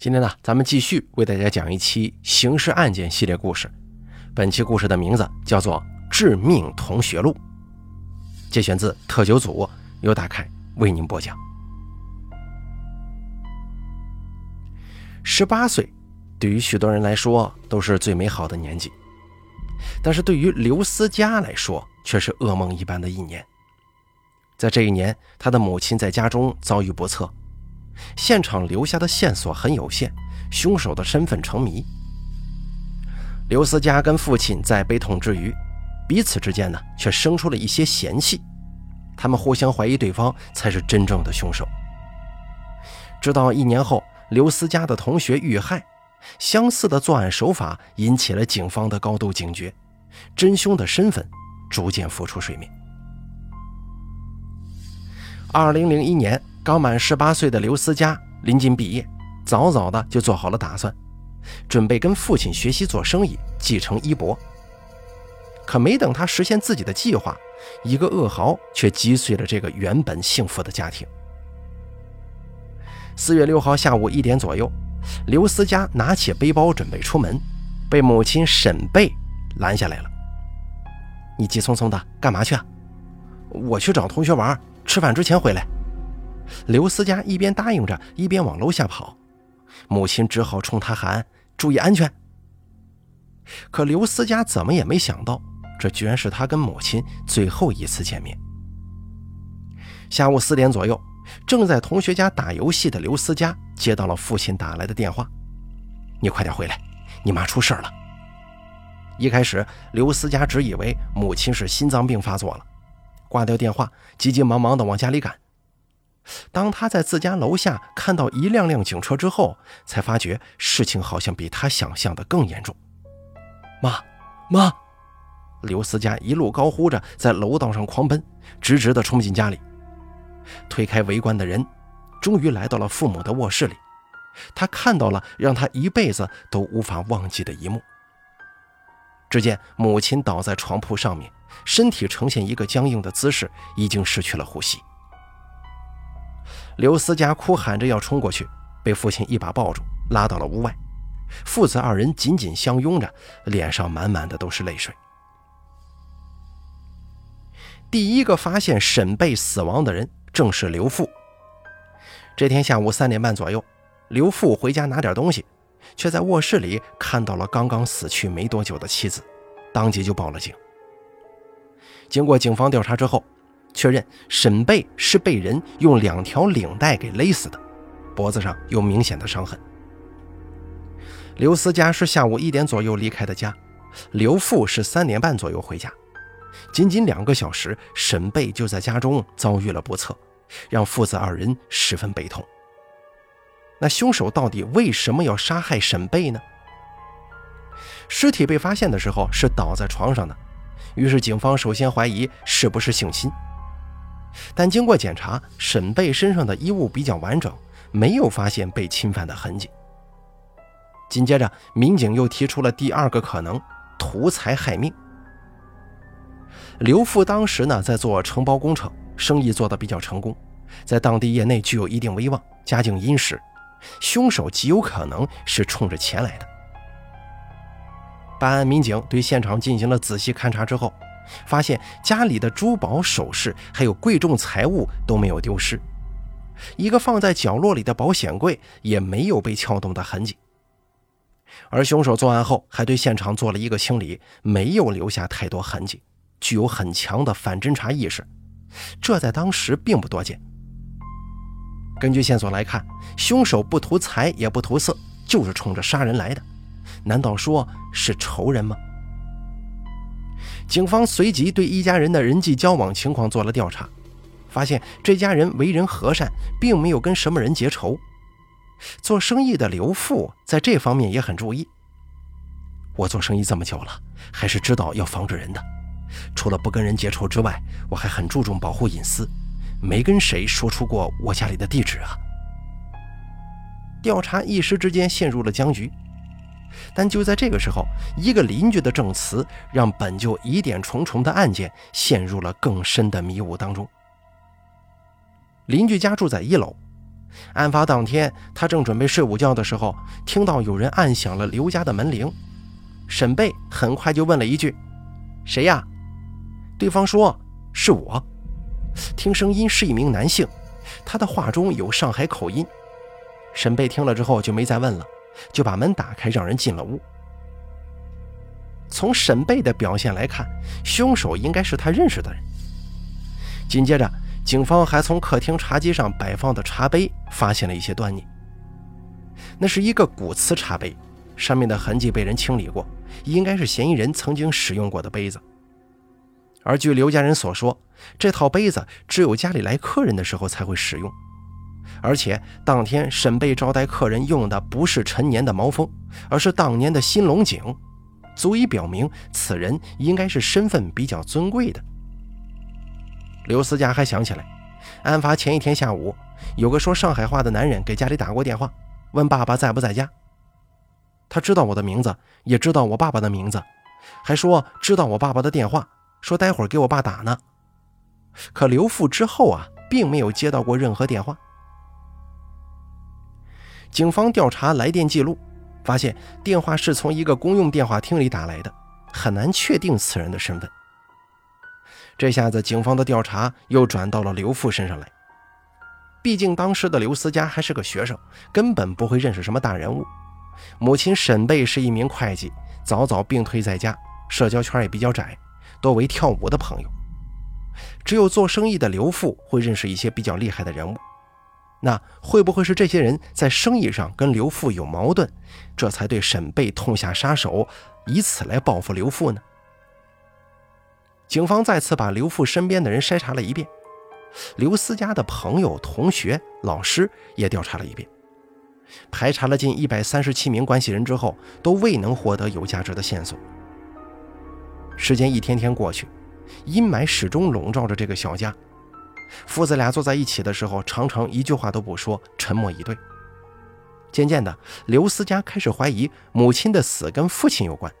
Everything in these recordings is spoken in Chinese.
今天呢，咱们继续为大家讲一期刑事案件系列故事。本期故事的名字叫做《致命同学录》，节选自特九组，由大凯为您播讲。十八岁，对于许多人来说都是最美好的年纪，但是对于刘思佳来说却是噩梦一般的一年。在这一年，他的母亲在家中遭遇不测。现场留下的线索很有限，凶手的身份成谜。刘思佳跟父亲在悲痛之余，彼此之间呢却生出了一些嫌隙，他们互相怀疑对方才是真正的凶手。直到一年后，刘思佳的同学遇害，相似的作案手法引起了警方的高度警觉，真凶的身份逐渐浮出水面。二零零一年。刚满十八岁的刘思佳临近毕业，早早的就做好了打算，准备跟父亲学习做生意，继承衣钵。可没等他实现自己的计划，一个噩耗却击碎了这个原本幸福的家庭。四月六号下午一点左右，刘思佳拿起背包准备出门，被母亲沈贝拦下来了。“你急匆匆的干嘛去啊？”“我去找同学玩，吃饭之前回来。”刘思佳一边答应着，一边往楼下跑，母亲只好冲他喊：“注意安全。”可刘思佳怎么也没想到，这居然是他跟母亲最后一次见面。下午四点左右，正在同学家打游戏的刘思佳接到了父亲打来的电话：“你快点回来，你妈出事了。”一开始，刘思佳只以为母亲是心脏病发作了，挂掉电话，急急忙忙地往家里赶。当他在自家楼下看到一辆辆警车之后，才发觉事情好像比他想象的更严重。妈，妈！刘思佳一路高呼着在楼道上狂奔，直直地冲进家里，推开围观的人，终于来到了父母的卧室里。他看到了让他一辈子都无法忘记的一幕。只见母亲倒在床铺上面，身体呈现一个僵硬的姿势，已经失去了呼吸。刘思佳哭喊着要冲过去，被父亲一把抱住，拉到了屋外。父子二人紧紧相拥着，脸上满满的都是泪水。第一个发现沈贝死亡的人正是刘富。这天下午三点半左右，刘富回家拿点东西，却在卧室里看到了刚刚死去没多久的妻子，当即就报了警。经过警方调查之后。确认沈贝是被人用两条领带给勒死的，脖子上有明显的伤痕。刘思佳是下午一点左右离开的家，刘富是三点半左右回家。仅仅两个小时，沈贝就在家中遭遇了不测，让父子二人十分悲痛。那凶手到底为什么要杀害沈贝呢？尸体被发现的时候是倒在床上的，于是警方首先怀疑是不是性侵。但经过检查，沈贝身上的衣物比较完整，没有发现被侵犯的痕迹。紧接着，民警又提出了第二个可能：图财害命。刘富当时呢在做承包工程，生意做得比较成功，在当地业内具有一定威望，家境殷实，凶手极有可能是冲着钱来的。办案民警对现场进行了仔细勘查之后。发现家里的珠宝首饰还有贵重财物都没有丢失，一个放在角落里的保险柜也没有被撬动的痕迹。而凶手作案后还对现场做了一个清理，没有留下太多痕迹，具有很强的反侦查意识，这在当时并不多见。根据线索来看，凶手不图财也不图色，就是冲着杀人来的，难道说是仇人吗？警方随即对一家人的人际交往情况做了调查，发现这家人为人和善，并没有跟什么人结仇。做生意的刘富在这方面也很注意。我做生意这么久了，还是知道要防着人的。除了不跟人结仇之外，我还很注重保护隐私，没跟谁说出过我家里的地址啊。调查一时之间陷入了僵局。但就在这个时候，一个邻居的证词让本就疑点重重的案件陷入了更深的迷雾当中。邻居家住在一楼，案发当天，他正准备睡午觉的时候，听到有人按响了刘家的门铃。沈贝很快就问了一句：“谁呀？”对方说：“是我。”听声音是一名男性，他的话中有上海口音。沈贝听了之后就没再问了，就把门打开，让人进了屋。从沈贝的表现来看，凶手应该是他认识的人。紧接着，警方还从客厅茶几上摆放的茶杯发现了一些端倪。那是一个古瓷茶杯，上面的痕迹被人清理过，应该是嫌疑人曾经使用过的杯子。而据刘家人所说，这套杯子只有家里来客人的时候才会使用，而且当天沈贝招待客人用的不是陈年的毛峰，而是当年的新龙井，足以表明此人应该是身份比较尊贵的。刘思佳还想起来，案发前一天下午，有个说上海话的男人给家里打过电话，问爸爸在不在家。他知道我的名字，也知道我爸爸的名字，还说知道我爸爸的电话。说待会儿给我爸打呢，可刘富之后啊，并没有接到过任何电话。警方调查来电记录，发现电话是从一个公用电话厅里打来的，很难确定此人的身份。这下子，警方的调查又转到了刘富身上来。毕竟当时的刘思佳还是个学生，根本不会认识什么大人物。母亲沈贝是一名会计，早早病退在家，社交圈也比较窄。多为跳舞的朋友，只有做生意的刘富会认识一些比较厉害的人物。那会不会是这些人在生意上跟刘富有矛盾，这才对沈贝痛下杀手，以此来报复刘富呢？警方再次把刘富身边的人筛查了一遍，刘思佳的朋友、同学、老师也调查了一遍，排查了近一百三十七名关系人之后，都未能获得有价值的线索。时间一天天过去，阴霾始终笼罩着这个小家。父子俩坐在一起的时候，常常一句话都不说，沉默以对。渐渐的，刘思佳开始怀疑母亲的死跟父亲有关，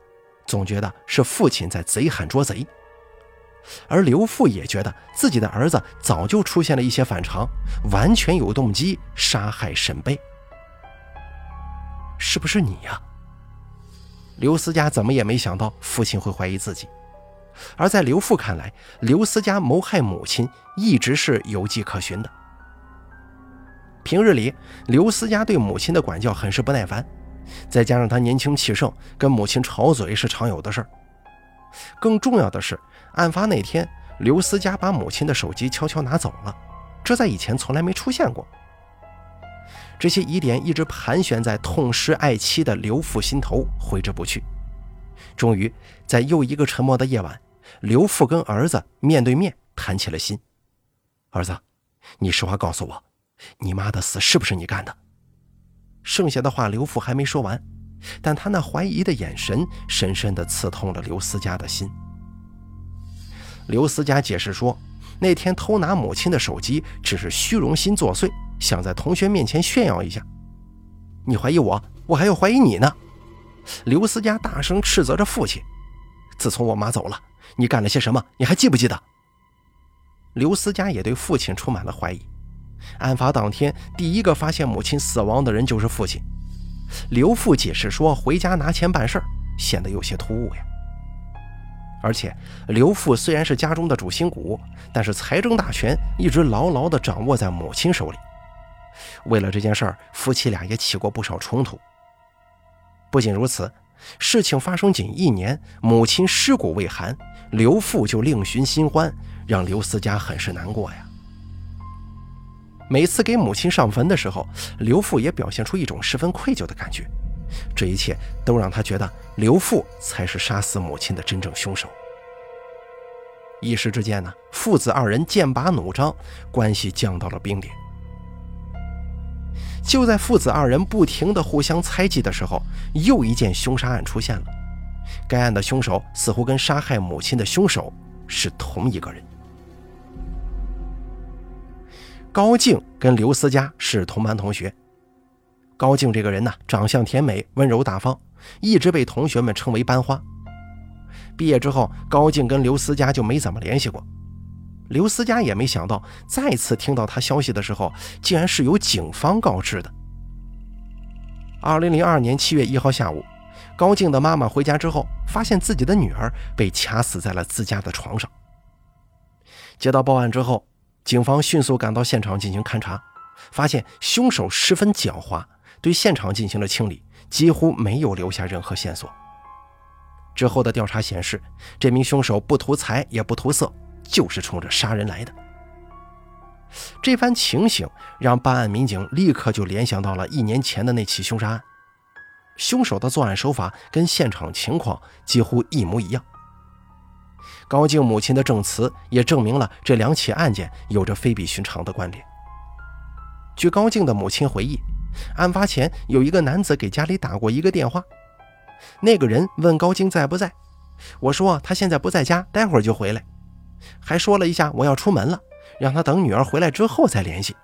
总觉得是父亲在贼喊捉贼。而刘父也觉得自己的儿子早就出现了一些反常，完全有动机杀害沈贝。是不是你呀？刘思佳怎么也没想到父亲会怀疑自己，而在刘父看来，刘思佳谋害母亲一直是有迹可循的。平日里，刘思佳对母亲的管教很是不耐烦，再加上他年轻气盛，跟母亲吵嘴是常有的事儿。更重要的是，案发那天，刘思佳把母亲的手机悄悄拿走了，这在以前从来没出现过。这些疑点一直盘旋在痛失爱妻的刘父心头，挥之不去。终于，在又一个沉默的夜晚，刘父跟儿子面对面谈起了心：“儿子，你实话告诉我，你妈的死是不是你干的？”剩下的话，刘父还没说完，但他那怀疑的眼神深深地刺痛了刘思佳的心。刘思佳解释说：“那天偷拿母亲的手机，只是虚荣心作祟。”想在同学面前炫耀一下，你怀疑我，我还要怀疑你呢。刘思佳大声斥责着父亲：“自从我妈走了，你干了些什么？你还记不记得？”刘思佳也对父亲充满了怀疑。案发当天，第一个发现母亲死亡的人就是父亲。刘父解释说：“回家拿钱办事儿，显得有些突兀呀。”而且，刘父虽然是家中的主心骨，但是财政大权一直牢牢地掌握在母亲手里。为了这件事儿，夫妻俩也起过不少冲突。不仅如此，事情发生仅一年，母亲尸骨未寒，刘父就另寻新欢，让刘思佳很是难过呀。每次给母亲上坟的时候，刘父也表现出一种十分愧疚的感觉。这一切都让他觉得刘父才是杀死母亲的真正凶手。一时之间呢，父子二人剑拔弩张，关系降到了冰点。就在父子二人不停的互相猜忌的时候，又一件凶杀案出现了。该案的凶手似乎跟杀害母亲的凶手是同一个人。高静跟刘思佳是同班同学。高静这个人呢，长相甜美，温柔大方，一直被同学们称为班花。毕业之后，高静跟刘思佳就没怎么联系过。刘思佳也没想到，再次听到他消息的时候，竟然是由警方告知的。二零零二年七月一号下午，高静的妈妈回家之后，发现自己的女儿被掐死在了自家的床上。接到报案之后，警方迅速赶到现场进行勘查，发现凶手十分狡猾，对现场进行了清理，几乎没有留下任何线索。之后的调查显示，这名凶手不图财也不图色，就是冲着杀人来的。这番情形让办案民警立刻就联想到了一年前的那起凶杀案，凶手的作案手法跟现场情况几乎一模一样。高静母亲的证词也证明了这两起案件有着非比寻常的关联。据高静的母亲回忆，案发前有一个男子给家里打过一个电话，那个人问高静在不在，我说他现在不在家，待会儿就回来，还说了一下我要出门了，让他等女儿回来之后再联系。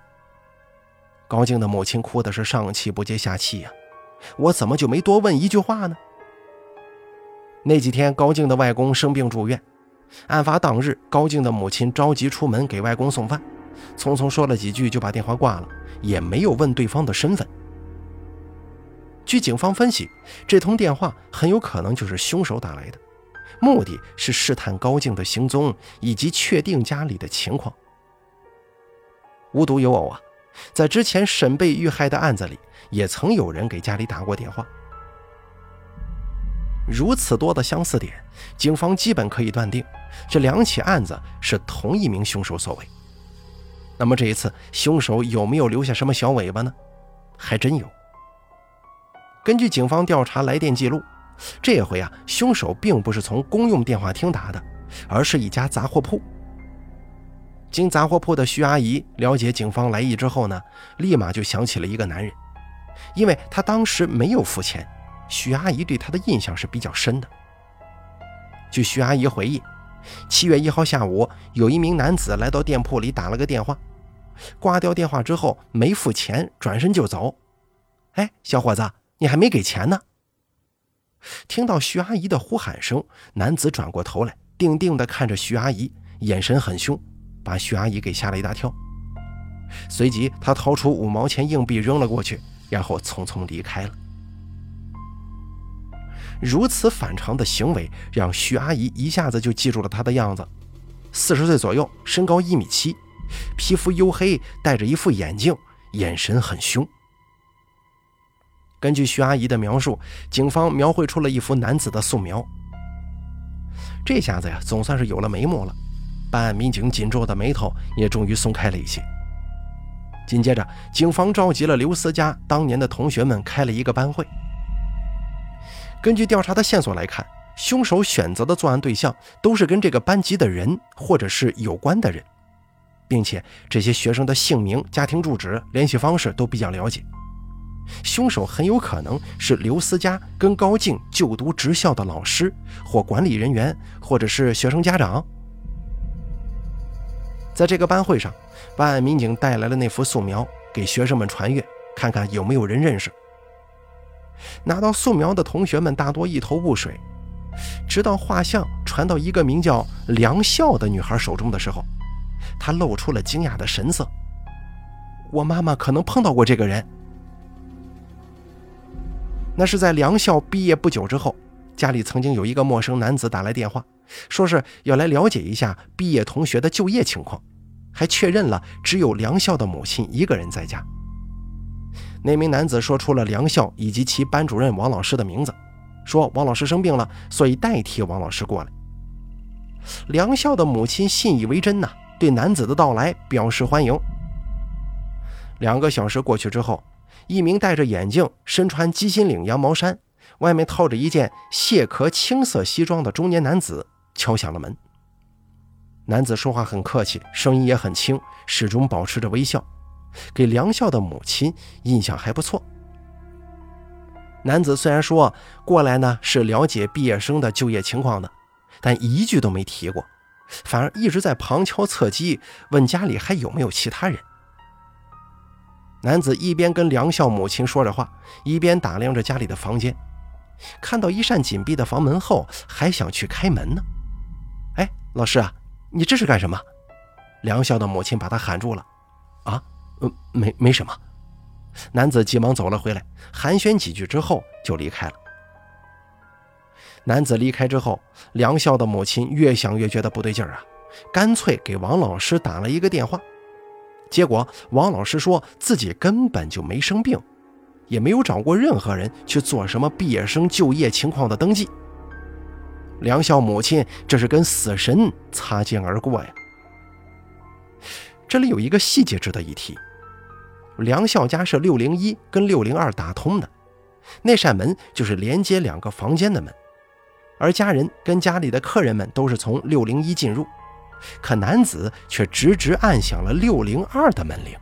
高静的母亲哭的是上气不接下气呀，我怎么就没多问一句话呢？那几天高静的外公生病住院。案发当日，高静的母亲着急出门给外公送饭，匆匆说了几句就把电话挂了，也没有问对方的身份。据警方分析，这通电话很有可能就是凶手打来的，目的是试探高静的行踪以及确定家里的情况。无独有偶啊，在之前沈贝遇害的案子里，也曾有人给家里打过电话。如此多的相似点，警方基本可以断定，这两起案子是同一名凶手所为。那么这一次，凶手有没有留下什么小尾巴呢？还真有。根据警方调查来电记录，这回啊，凶手并不是从公用电话亭打的，而是一家杂货铺。经杂货铺的徐阿姨了解警方来意之后呢，立马就想起了一个男人，因为他当时没有付钱。徐阿姨对他的印象是比较深的。据徐阿姨回忆，七月一号下午，有一名男子来到店铺里打了个电话，挂掉电话之后没付钱，转身就走。哎，小伙子，你还没给钱呢！听到徐阿姨的呼喊声，男子转过头来，定定地看着徐阿姨，眼神很凶，把徐阿姨给吓了一大跳。随即，他掏出五毛钱硬币扔了过去，然后匆匆离开了。如此反常的行为，让徐阿姨一下子就记住了他的样子：四十岁左右，身高一米七，皮肤黝黑，戴着一副眼镜，眼神很凶。根据徐阿姨的描述，警方描绘出了一幅男子的素描。这下子呀，总算是有了眉目了。办案民警紧皱的眉头也终于松开了一些。紧接着，警方召集了刘思佳当年的同学们开了一个班会。根据调查的线索来看，凶手选择的作案对象都是跟这个班级的人或者是有关的人，并且这些学生的姓名、家庭住址、联系方式都比较了解。凶手很有可能是刘思佳跟高静就读职校的老师或管理人员，或者是学生家长。在这个班会上，办案民警带来了那幅素描给学生们传阅，看看有没有人认识。拿到素描的同学们大多一头雾水，直到画像传到一个名叫梁笑的女孩手中的时候，她露出了惊讶的神色。我妈妈可能碰到过这个人。那是在梁校毕业不久之后，家里曾经有一个陌生男子打来电话，说是要来了解一下毕业同学的就业情况，还确认了只有梁校的母亲一个人在家。那名男子说出了梁校以及其班主任王老师的名字，说王老师生病了，所以代替王老师过来。梁校的母亲信以为真呐，对男子的到来表示欢迎。两个小时过去之后，一名戴着眼镜、身穿鸡心领羊毛衫、外面套着一件蟹壳青色西装的中年男子敲响了门。男子说话很客气，声音也很轻，始终保持着微笑。给梁笑的母亲印象还不错。男子虽然说过来呢是了解毕业生的就业情况的，但一句都没提过，反而一直在旁敲侧击问家里还有没有其他人。男子一边跟梁笑母亲说着话，一边打量着家里的房间，看到一扇紧闭的房门后，还想去开门呢。哎，老师啊，你这是干什么？梁笑的母亲把他喊住了。啊，嗯，没没什么。男子急忙走了回来，寒暄几句之后就离开了。男子离开之后，梁笑的母亲越想越觉得不对劲儿啊，干脆给王老师打了一个电话。结果王老师说自己根本就没生病，也没有找过任何人去做什么毕业生就业情况的登记。梁笑母亲这是跟死神擦肩而过呀！这里有一个细节值得一提：梁笑家是六零一跟六零二打通的，那扇门就是连接两个房间的门，而家人跟家里的客人们都是从六零一进入。可男子却直直按响了六零二的门铃。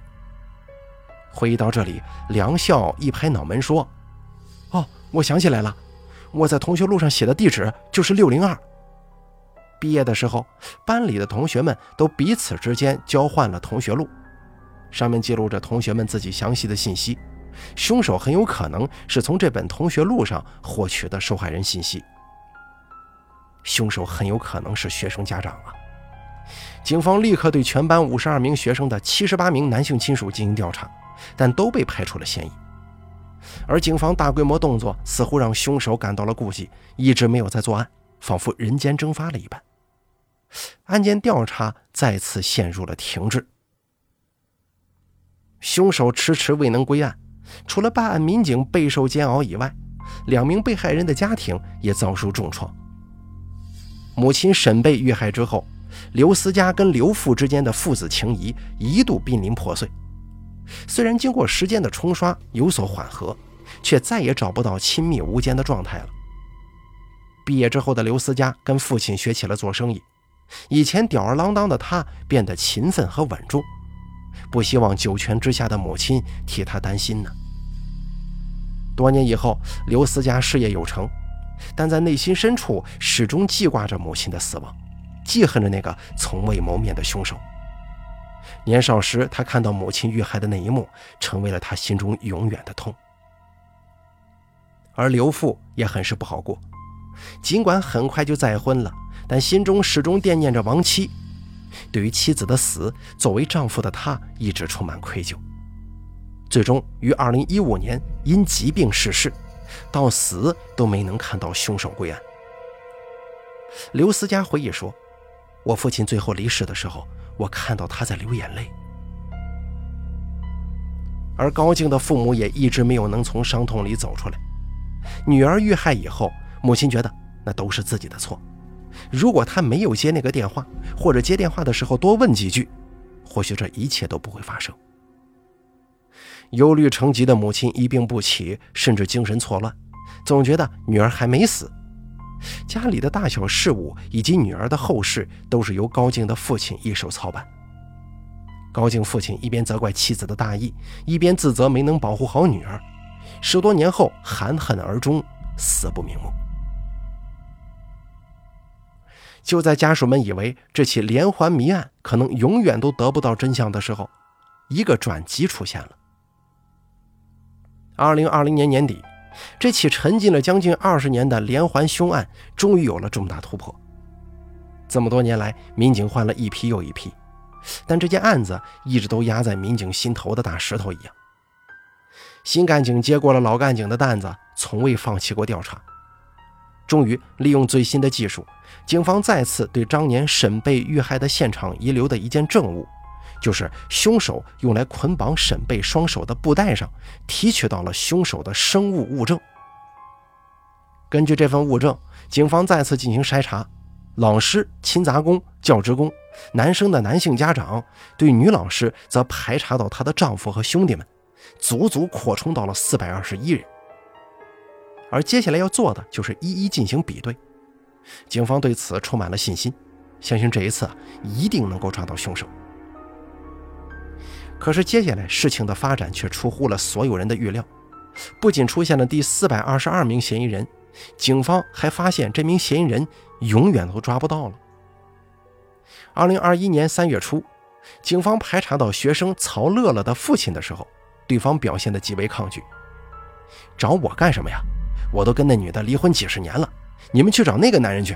回忆到这里，梁笑一拍脑门说：“哦，我想起来了，我在同学录上写的地址就是六零二。毕业的时候，班里的同学们都彼此之间交换了同学录，上面记录着同学们自己详细的信息。凶手很有可能是从这本同学录上获取的受害人信息。凶手很有可能是学生家长啊。”警方立刻对全班五十二名学生的七十八名男性亲属进行调查，但都被排除了嫌疑。而警方大规模动作似乎让凶手感到了顾忌，一直没有再作案，仿佛人间蒸发了一般。案件调查再次陷入了停滞。凶手迟迟未能归案，除了办案民警备受煎熬以外，两名被害人的家庭也遭受重创。母亲沈被遇害之后。刘思佳跟刘父之间的父子情谊一度濒临破碎，虽然经过时间的冲刷有所缓和，却再也找不到亲密无间的状态了。毕业之后的刘思佳跟父亲学起了做生意，以前吊儿郎当的他变得勤奋和稳重，不希望九泉之下的母亲替他担心呢。多年以后，刘思佳事业有成，但在内心深处始终记挂着母亲的死亡。记恨着那个从未谋面的凶手。年少时，他看到母亲遇害的那一幕，成为了他心中永远的痛。而刘父也很是不好过，尽管很快就再婚了，但心中始终惦念着亡妻。对于妻子的死，作为丈夫的他一直充满愧疚。最终于2015年因疾病逝世，到死都没能看到凶手归案。刘思佳回忆说。我父亲最后离世的时候，我看到他在流眼泪，而高静的父母也一直没有能从伤痛里走出来。女儿遇害以后，母亲觉得那都是自己的错。如果他没有接那个电话，或者接电话的时候多问几句，或许这一切都不会发生。忧虑成疾的母亲一病不起，甚至精神错乱，总觉得女儿还没死。家里的大小事务以及女儿的后事都是由高静的父亲一手操办。高静父亲一边责怪妻子的大意，一边自责没能保护好女儿。十多年后，含恨而终，死不瞑目。就在家属们以为这起连环谜案可能永远都得不到真相的时候，一个转机出现了。二零二零年年底。这起沉浸了将近二十年的连环凶案，终于有了重大突破。这么多年来，民警换了一批又一批，但这件案子一直都压在民警心头的大石头一样。新干警接过了老干警的担子，从未放弃过调查。终于，利用最新的技术，警方再次对当年沈贝遇害的现场遗留的一件证物。就是凶手用来捆绑沈贝双手的布袋上提取到了凶手的生物物证。根据这份物证，警方再次进行筛查，老师、勤杂工、教职工，男生的男性家长，对女老师则排查到她的丈夫和兄弟们，足足扩充到了四百二十一人。而接下来要做的就是一一进行比对。警方对此充满了信心，相信这一次一定能够抓到凶手。可是接下来事情的发展却出乎了所有人的预料，不仅出现了第四百二十二名嫌疑人，警方还发现这名嫌疑人永远都抓不到了。二零二一年三月初，警方排查到学生曹乐乐的父亲的时候，对方表现的极为抗拒：“找我干什么呀？我都跟那女的离婚几十年了，你们去找那个男人去。”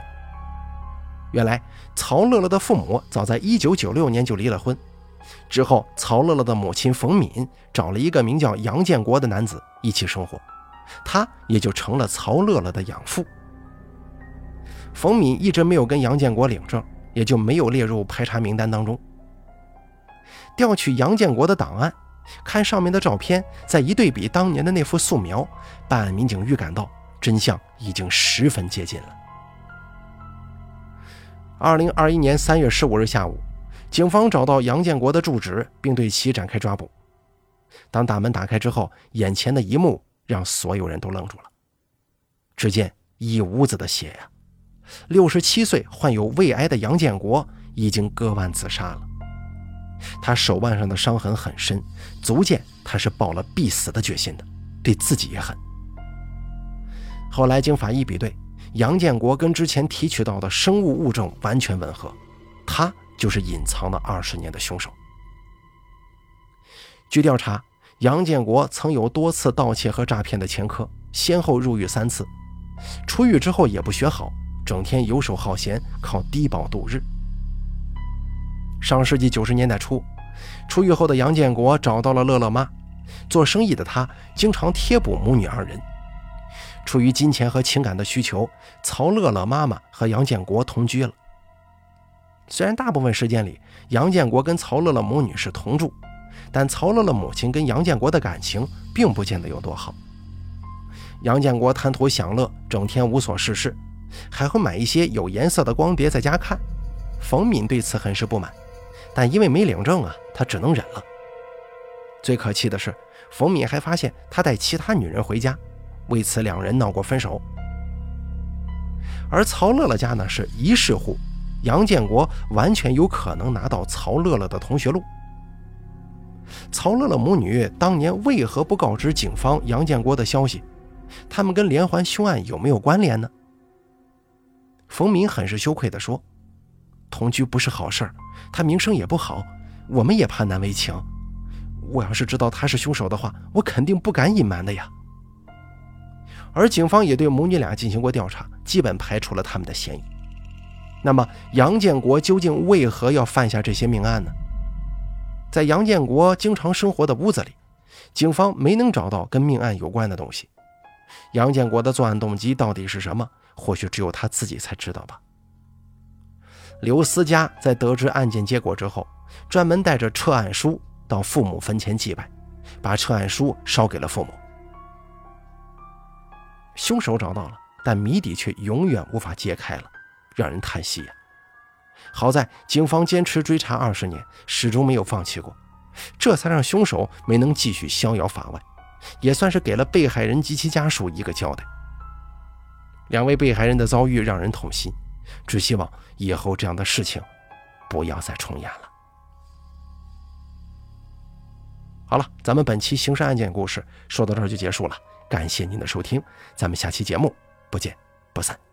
原来曹乐乐的父母早在1996年就离了婚，之后曹乐乐的母亲冯敏找了一个名叫杨建国的男子一起生活，他也就成了曹乐乐的养父。冯敏一直没有跟杨建国领证，也就没有列入排查名单当中。调取杨建国的档案，看上面的照片，再一对比当年的那幅素描，办案民警预感到真相已经十分接近了。二零二一年三月十五日下午，警方找到杨建国的住址，并对其展开抓捕。当大门打开之后，眼前的一幕让所有人都愣住了。只见一屋子的血呀！六十七岁患有胃癌的杨建国已经割腕自杀了。他手腕上的伤痕很深，足见他是抱了必死的决心的，对自己也狠。后来经法医比对，杨建国跟之前提取到的生物物证完全吻合，他就是隐藏了二十年的凶手。据调查，杨建国曾有多次盗窃和诈骗的前科，先后入狱三次，出狱之后也不学好，整天游手好闲，靠低保度日。上世纪九十年代初，出狱后的杨建国找到了乐乐妈。做生意的他经常贴补母女二人。出于金钱和情感的需求，曹乐乐妈妈和杨建国同居了。虽然大部分时间里杨建国跟曹乐乐母女是同住，但曹乐乐母亲跟杨建国的感情并不见得有多好。杨建国贪图享乐，整天无所事事，还会买一些有颜色的光碟在家看。冯敏对此很是不满。但因为没领证啊，他只能忍了。最可气的是，冯敏还发现他带其他女人回家，为此两人闹过分手。而曹乐乐家呢是一室户，杨建国完全有可能拿到曹乐乐的同学录。曹乐乐母女当年为何不告知警方杨建国的消息？他们跟连环凶案有没有关联呢？冯敏很是羞愧地说。同居不是好事儿，他名声也不好，我们也怕难为情。我要是知道他是凶手的话，我肯定不敢隐瞒的呀。而警方也对母女俩进行过调查，基本排除了他们的嫌疑。那么杨建国究竟为何要犯下这些命案呢？在杨建国经常生活的屋子里，警方没能找到跟命案有关的东西。杨建国的作案动机到底是什么？或许只有他自己才知道吧。刘思佳在得知案件结果之后，专门带着撤案书到父母坟前祭拜，把撤案书烧给了父母。凶手找到了，但谜底却永远无法揭开了，让人叹息呀。好在警方坚持追查二十年，始终没有放弃过，这才让凶手没能继续逍遥法外，也算是给了被害人及其家属一个交代。两位被害人的遭遇让人痛心。只希望以后这样的事情不要再重演了。好了，咱们本期刑事案件故事说到这儿就结束了，感谢您的收听，咱们下期节目不见不散。